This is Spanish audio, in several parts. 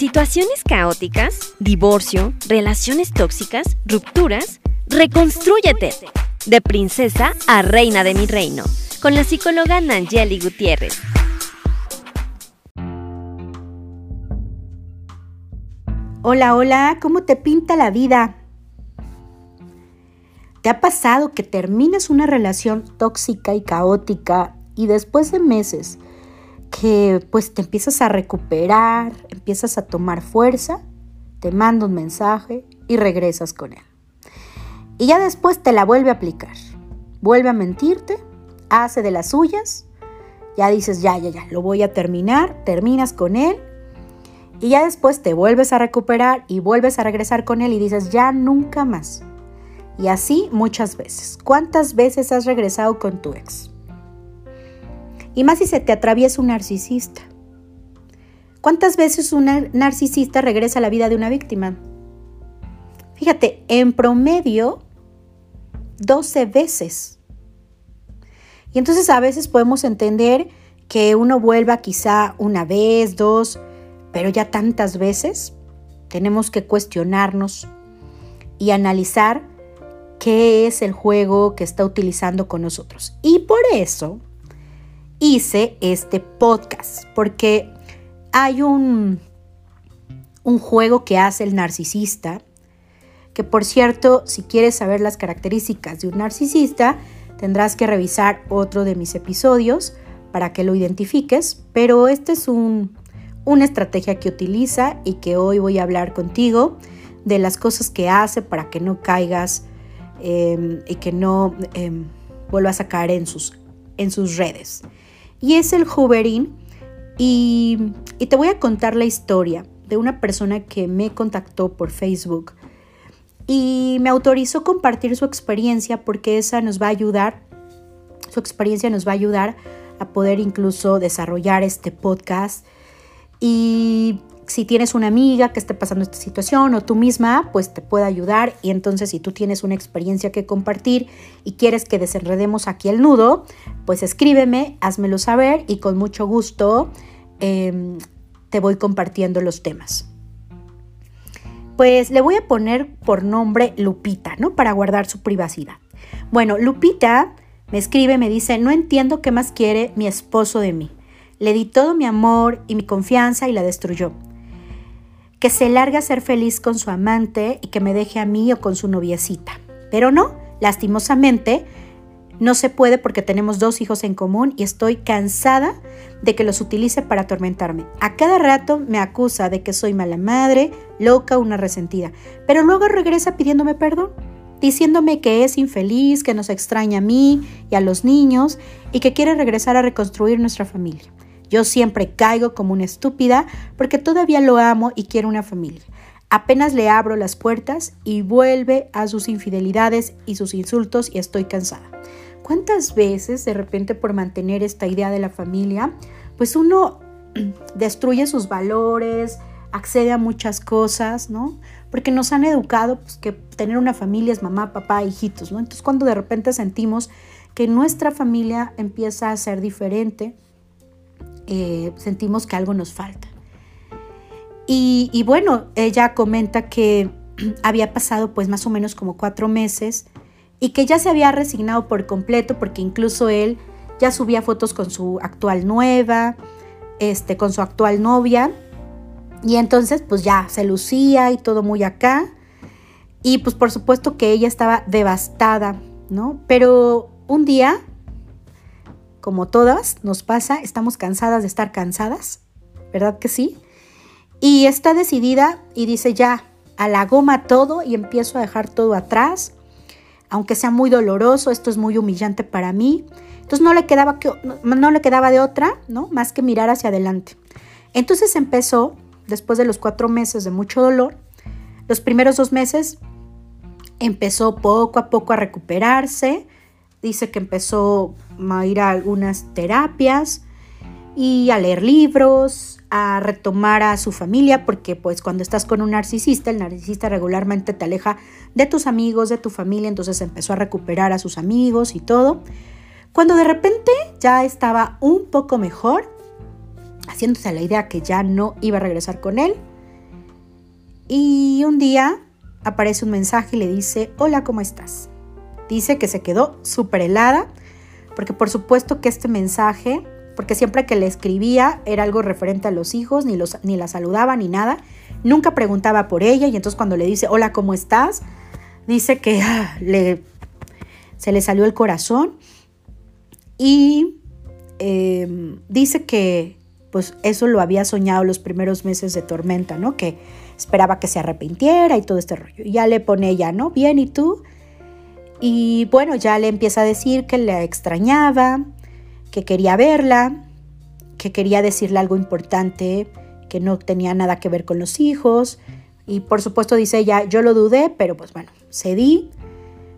situaciones caóticas, divorcio, relaciones tóxicas, rupturas, reconstrúyete. De princesa a reina de mi reino, con la psicóloga Nangeli Gutiérrez. Hola, hola, ¿cómo te pinta la vida? ¿Te ha pasado que terminas una relación tóxica y caótica y después de meses que pues te empiezas a recuperar, empiezas a tomar fuerza, te manda un mensaje y regresas con él. Y ya después te la vuelve a aplicar. Vuelve a mentirte, hace de las suyas, ya dices, ya, ya, ya, lo voy a terminar, terminas con él y ya después te vuelves a recuperar y vuelves a regresar con él y dices, ya nunca más. Y así muchas veces. ¿Cuántas veces has regresado con tu ex? Y más si se te atraviesa un narcisista. ¿Cuántas veces un narcisista regresa a la vida de una víctima? Fíjate, en promedio, 12 veces. Y entonces a veces podemos entender que uno vuelva quizá una vez, dos, pero ya tantas veces tenemos que cuestionarnos y analizar qué es el juego que está utilizando con nosotros. Y por eso hice este podcast, porque hay un, un juego que hace el narcisista, que por cierto, si quieres saber las características de un narcisista, tendrás que revisar otro de mis episodios para que lo identifiques, pero esta es un, una estrategia que utiliza y que hoy voy a hablar contigo de las cosas que hace para que no caigas em, y que no em, vuelvas a caer en sus, en sus redes y es el hoovering. Y, y te voy a contar la historia de una persona que me contactó por Facebook y me autorizó compartir su experiencia porque esa nos va a ayudar, su experiencia nos va a ayudar a poder incluso desarrollar este podcast y si tienes una amiga que esté pasando esta situación o tú misma, pues te puede ayudar. Y entonces si tú tienes una experiencia que compartir y quieres que desenredemos aquí el nudo, pues escríbeme, házmelo saber y con mucho gusto em, te voy compartiendo los temas. Pues le voy a poner por nombre Lupita, ¿no? Para guardar su privacidad. Bueno, Lupita me escribe, me dice, no entiendo qué más quiere mi esposo de mí. Le di todo mi amor y mi confianza y la destruyó que se larga a ser feliz con su amante y que me deje a mí o con su noviecita. Pero no, lastimosamente, no se puede porque tenemos dos hijos en común y estoy cansada de que los utilice para atormentarme. A cada rato me acusa de que soy mala madre, loca, una resentida, pero luego regresa pidiéndome perdón, diciéndome que es infeliz, que nos extraña a mí y a los niños y que quiere regresar a reconstruir nuestra familia. Yo siempre caigo como una estúpida porque todavía lo amo y quiero una familia. Apenas le abro las puertas y vuelve a sus infidelidades y sus insultos y estoy cansada. ¿Cuántas veces de repente por mantener esta idea de la familia, pues uno destruye sus valores, accede a muchas cosas, ¿no? Porque nos han educado pues, que tener una familia es mamá, papá, hijitos, ¿no? Entonces cuando de repente sentimos que nuestra familia empieza a ser diferente, eh, sentimos que algo nos falta. Y, bueno, ella comenta que había pasado pues más o menos como cuatro meses y que ya se había resignado por completo porque incluso él ya subía fotos con su actual nueva, este, con su actual novia y entonces pues ya se lucía y todo muy acá y pues por supuesto que ella estaba devastada, ¿no? Pero un día como todas nos pasa, estamos cansadas de estar cansadas, ¿verdad que sí? Y está decidida y dice ya, a la goma todo y empiezo a dejar todo atrás, aunque sea muy doloroso, esto es muy humillante para mí. Entonces no le quedaba, que, no, le quedaba de otra, ¿no? Más que mirar hacia adelante. Entonces empezó, después de los cuatro meses de mucho dolor, los primeros dos meses empezó poco a poco a recuperarse, Dice que empezó a ir a algunas terapias y a leer libros, a retomar a su familia, porque pues cuando estás con un narcisista, el narcisista regularmente te aleja de tus amigos, de tu familia, entonces empezó a recuperar a sus amigos y todo. Cuando de repente ya estaba un poco mejor, haciéndose la idea que ya no iba a regresar con él, Y un día aparece un mensaje y le dice, hola, ¿cómo estás? Dice que se quedó súper helada, porque por supuesto que este mensaje, porque siempre que le escribía era algo referente a los hijos, ni, los, ni la saludaba ni nada, nunca preguntaba por ella y entonces cuando le dice, hola, ¿cómo estás? Dice que ah, le, se le salió el corazón y em, dice que pues eso lo había soñado los primeros meses de tormenta, ¿no? Que esperaba que se arrepintiera y todo este rollo. Y ya le pone ella, ¿no? Bien, ¿y tú? Y bueno, ya le empieza a decir que la extrañaba, que quería verla, que quería decirle algo importante, que no tenía nada que ver con los hijos. Y por supuesto dice ella, yo lo dudé, pero pues bueno, cedí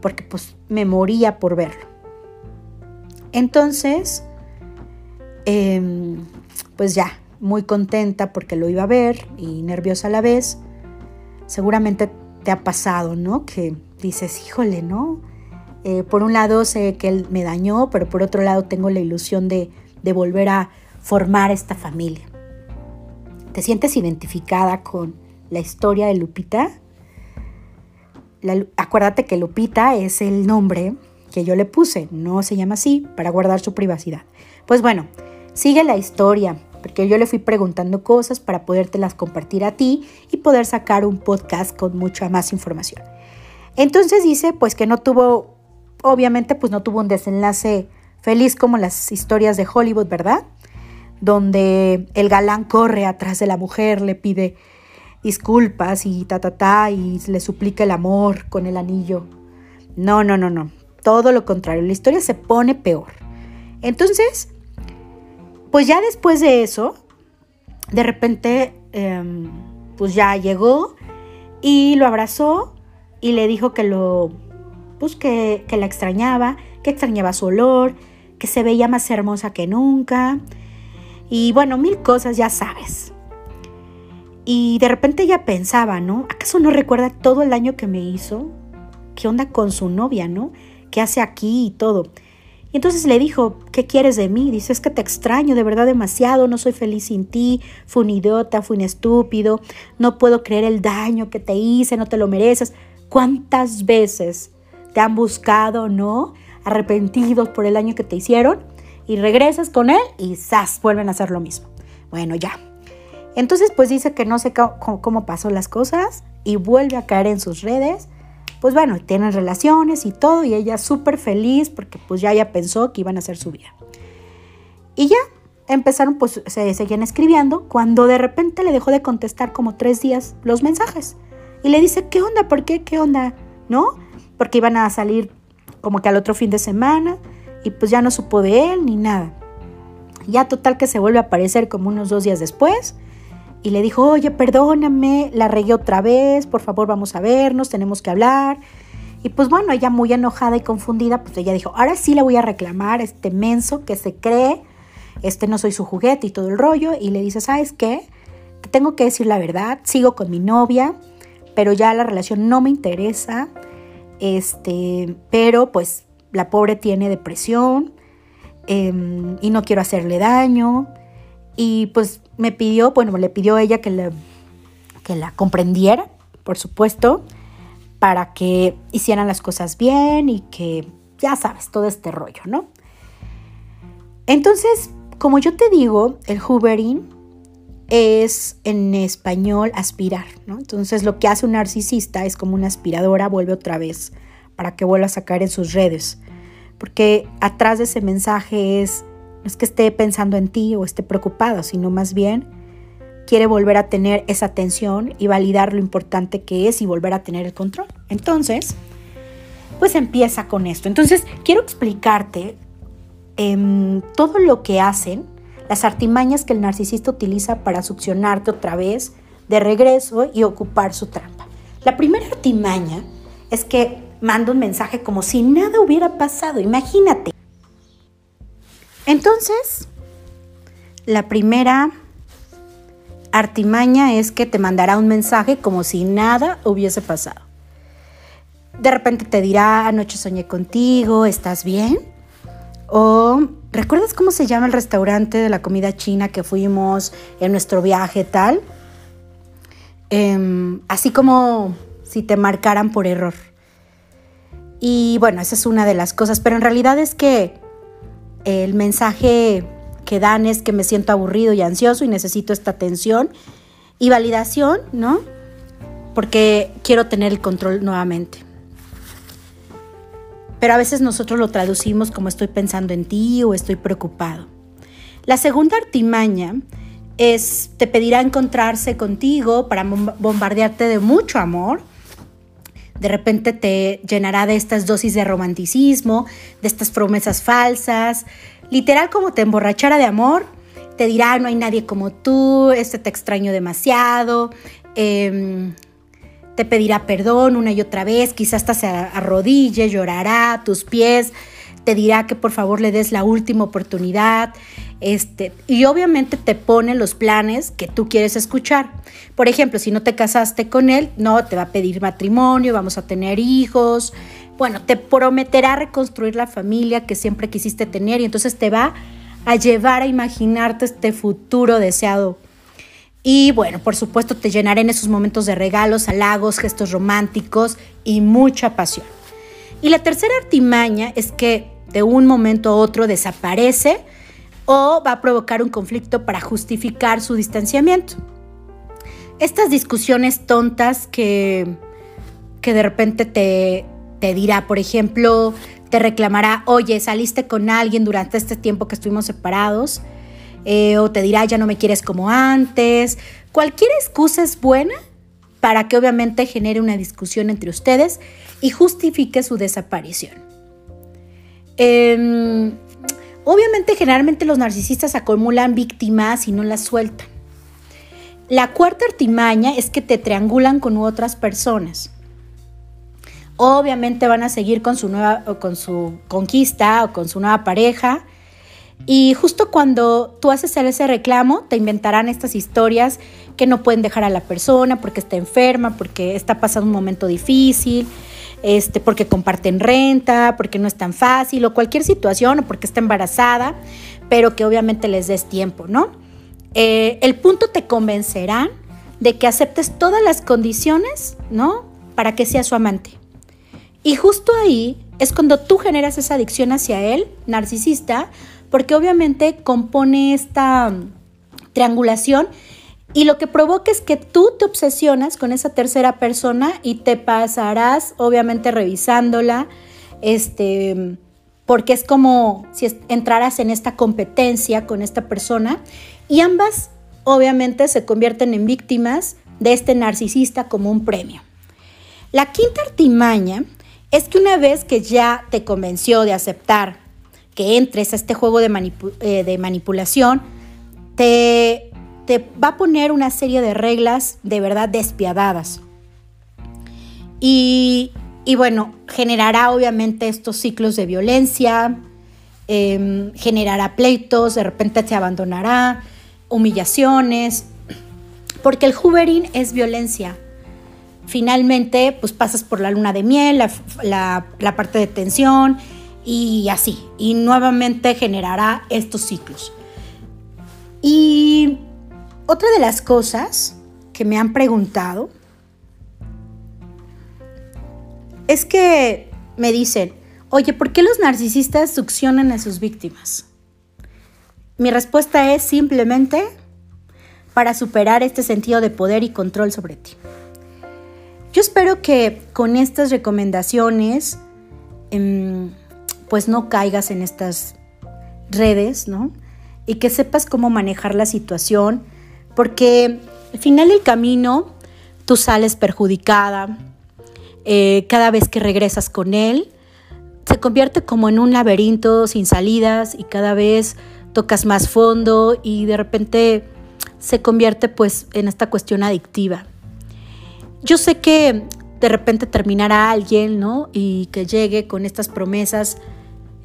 porque pues me moría por verlo. Entonces, em, pues ya, muy contenta porque lo iba a ver y nerviosa a la vez. Seguramente te ha pasado, ¿no? Que dices, híjole, ¿no? Eh, por un lado sé que él me dañó, pero por otro lado tengo la ilusión de, volver a formar esta familia. ¿Te sientes identificada con la historia de Lupita? acuérdate que Lupita es el nombre que yo le puse, no se llama así para guardar su privacidad. Pues bueno, sigue la historia porque yo le fui preguntando cosas para podértelas compartir a ti y poder sacar un podcast con mucha más información. Entonces dice pues que no tuvo, obviamente pues no tuvo un desenlace feliz como las historias de Hollywood, ¿verdad? Donde el galán corre atrás de la mujer, le pide disculpas y ta, ta, ta, y le suplica el amor con el anillo. No, no, no, no. Todo lo contrario, la historia se pone peor. Entonces, pues ya después de eso, de repente, em, pues ya llegó y lo abrazó y le dijo que lo, pues que, que la extrañaba, que extrañaba su olor, que se veía más hermosa que nunca. Y bueno, mil cosas, ya sabes. Y de repente ella pensaba, ¿no? ¿Acaso no recuerda todo el daño que me hizo? ¿Qué onda con su novia, no? ¿Qué hace aquí y todo? Y entonces le dijo, ¿qué quieres de mí? Dice, es que te extraño de verdad demasiado, no soy feliz sin ti, fui un idiota, fui un estúpido, no puedo creer el daño que te hice, no te lo mereces. ¿Cuántas veces te han buscado, no? Arrepentidos por el daño que te hicieron y regresas con él y ¡zas! vuelven a hacer lo mismo. Bueno, ya. Entonces pues dice que no sé cómo, cómo pasó las cosas y vuelve a caer en sus redes pues bueno, tienen relaciones y todo, y ella súper feliz porque pues ya ella pensó que iban a hacer su vida. Y ya empezaron, pues se seguían escribiendo, cuando de repente le dejó de contestar como tres días los mensajes. Y le dice, ¿qué onda? ¿Por qué? ¿Qué onda? ¿No? Porque iban a salir como que al otro fin de semana y pues ya no supo de él ni nada. Ya total que se vuelve a aparecer como unos dos días después y le dijo, oye, perdóname, la regué otra vez, por favor vamos a vernos, tenemos que hablar. Y pues bueno, ella muy enojada y confundida, pues ella dijo, ahora sí le voy a reclamar a este menso que se cree, este no soy su juguete y todo el rollo. Y le dice, ¿sabes qué? Te tengo que decir la verdad, sigo con mi novia, pero ya la relación no me interesa. Este, pero pues la pobre tiene depresión em, y no quiero hacerle daño. Y pues me pidió, bueno, le pidió ella que, que la comprendiera, por supuesto, para que hicieran las cosas bien y que, ya sabes, todo este rollo, ¿no? Entonces, como yo te digo, el hoovering es en español aspirar, ¿no? Entonces lo que hace un narcisista es como una aspiradora, vuelve otra vez para que vuelva a sacar en sus redes. Porque atrás de ese mensaje es no es que esté pensando en ti o esté preocupado, sino más bien quiere volver a tener esa atención y validar lo importante que es y volver a tener el control. Entonces, pues empieza con esto. Entonces, quiero explicarte em, todo lo que hacen, las artimañas que el narcisista utiliza para succionarte otra vez de regreso y ocupar su trampa. La primera artimaña es que manda un mensaje como si nada hubiera pasado. Imagínate, entonces, la primera artimaña es que te mandará un mensaje como si nada hubiese pasado. De repente te dirá, anoche soñé contigo, ¿estás bien? O, ¿recuerdas cómo se llama el restaurante de la comida china que fuimos en nuestro viaje tal? em, así como si te marcaran por error. Y bueno, esa es una de las cosas, pero en realidad es que el mensaje que dan es que me siento aburrido y ansioso y necesito esta atención y validación, ¿no? Porque quiero tener el control nuevamente. Pero a veces nosotros lo traducimos como estoy pensando en ti o estoy preocupado. La segunda artimaña es, te pedirá encontrarse contigo para bombardearte de mucho amor. De repente te llenará de estas dosis de romanticismo, de estas promesas falsas, literal como te emborrachara de amor. Te dirá, no hay nadie como tú, este te extraño demasiado, em, te pedirá perdón una y otra vez, quizás hasta se arrodille, llorará a tus pies, te dirá que por favor le des la última oportunidad, este, y obviamente te pone los planes que tú quieres escuchar. Por ejemplo, si no te casaste con él, no, te va a pedir matrimonio, vamos a tener hijos. Bueno, te prometerá reconstruir la familia que siempre quisiste tener y entonces te va a llevar a imaginarte este futuro deseado. Y bueno, por supuesto te llenaré en esos momentos de regalos, halagos, gestos románticos y mucha pasión. Y la tercera artimaña es que de un momento a otro desaparece o va a provocar un conflicto para justificar su distanciamiento. Estas discusiones tontas que, que de repente te, te dirá, por ejemplo, te reclamará, oye, saliste con alguien durante este tiempo que estuvimos separados, eh, o te dirá, ya no me quieres como antes. Cualquier excusa es buena para que obviamente genere una discusión entre ustedes y justifique su desaparición. Em, Obviamente generalmente los narcisistas acumulan víctimas y no las sueltan. La cuarta artimaña es que te triangulan con otras personas. Obviamente van a seguir con su nueva con su conquista o con su nueva pareja. Y justo cuando tú haces ese reclamo, te inventarán estas historias que no pueden dejar a la persona porque está enferma, porque está pasando un momento difícil, este, porque comparten renta, porque no es tan fácil o cualquier situación o porque está embarazada, pero que obviamente les des tiempo, ¿no? Eh, el punto te convencerá de que aceptes todas las condiciones, ¿no? Para que sea su amante. Y justo ahí es cuando tú generas esa adicción hacia él, narcisista, porque obviamente compone esta triangulación y lo que provoca es que tú te obsesionas con esa tercera persona y te pasarás, obviamente, revisándola, este, porque es como si entraras en esta competencia con esta persona y ambas, obviamente, se convierten en víctimas de este narcisista como un premio. La quinta artimaña es que una vez que ya te convenció de aceptar que entres a este juego de, eh, de manipulación, te te va a poner una serie de reglas de verdad despiadadas. Y, bueno, generará obviamente estos ciclos de violencia, em, generará pleitos, de repente te abandonará, humillaciones, porque el hoovering es violencia. Finalmente, pues pasas por la luna de miel, la, la parte de tensión y así, y nuevamente generará estos ciclos. Y otra de las cosas que me han preguntado es que me dicen, oye, ¿por qué los narcisistas succionan a sus víctimas? Mi respuesta es simplemente para superar este sentido de poder y control sobre ti. Yo espero que con estas recomendaciones, em, pues no caigas en estas redes, ¿no? Y que sepas cómo manejar la situación porque al final del camino tú sales perjudicada, eh, cada vez que regresas con él, se convierte como en un laberinto sin salidas y cada vez tocas más fondo y de repente se convierte pues en esta cuestión adictiva. Yo sé que de repente terminará alguien, ¿no? Y que llegue con estas promesas,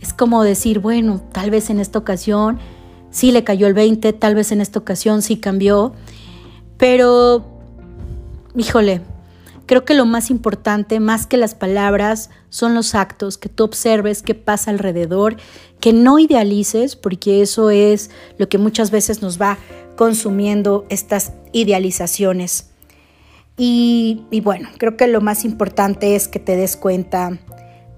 es como decir, bueno, tal vez en esta ocasión sí le cayó el 20, tal vez en esta ocasión sí cambió, pero, híjole, creo que lo más importante, más que las palabras, son los actos, que tú observes qué pasa alrededor, que no idealices, porque eso es lo que muchas veces nos va consumiendo estas idealizaciones. Y, y bueno, creo que lo más importante es que te des cuenta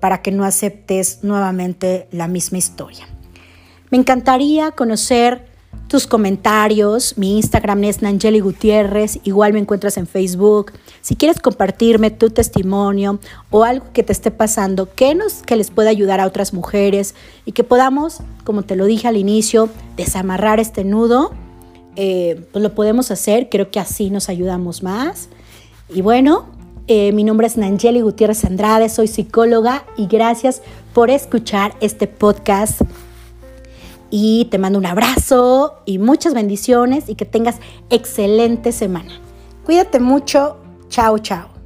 para que no aceptes nuevamente la misma historia. Me encantaría conocer tus comentarios. Mi Instagram es Nangeli Gutiérrez. Igual me encuentras en Facebook. Si quieres compartirme tu testimonio o algo que te esté pasando que, nos, que les pueda ayudar a otras mujeres y que podamos, como te lo dije al inicio, desamarrar este nudo, eh, pues lo podemos hacer. Creo que así nos ayudamos más. Y bueno, eh, mi nombre es Nangeli Gutiérrez Andrade, soy psicóloga y gracias por escuchar este podcast. Y te mando un abrazo y muchas bendiciones y que tengas excelente semana. Cuídate mucho. Chao, chao.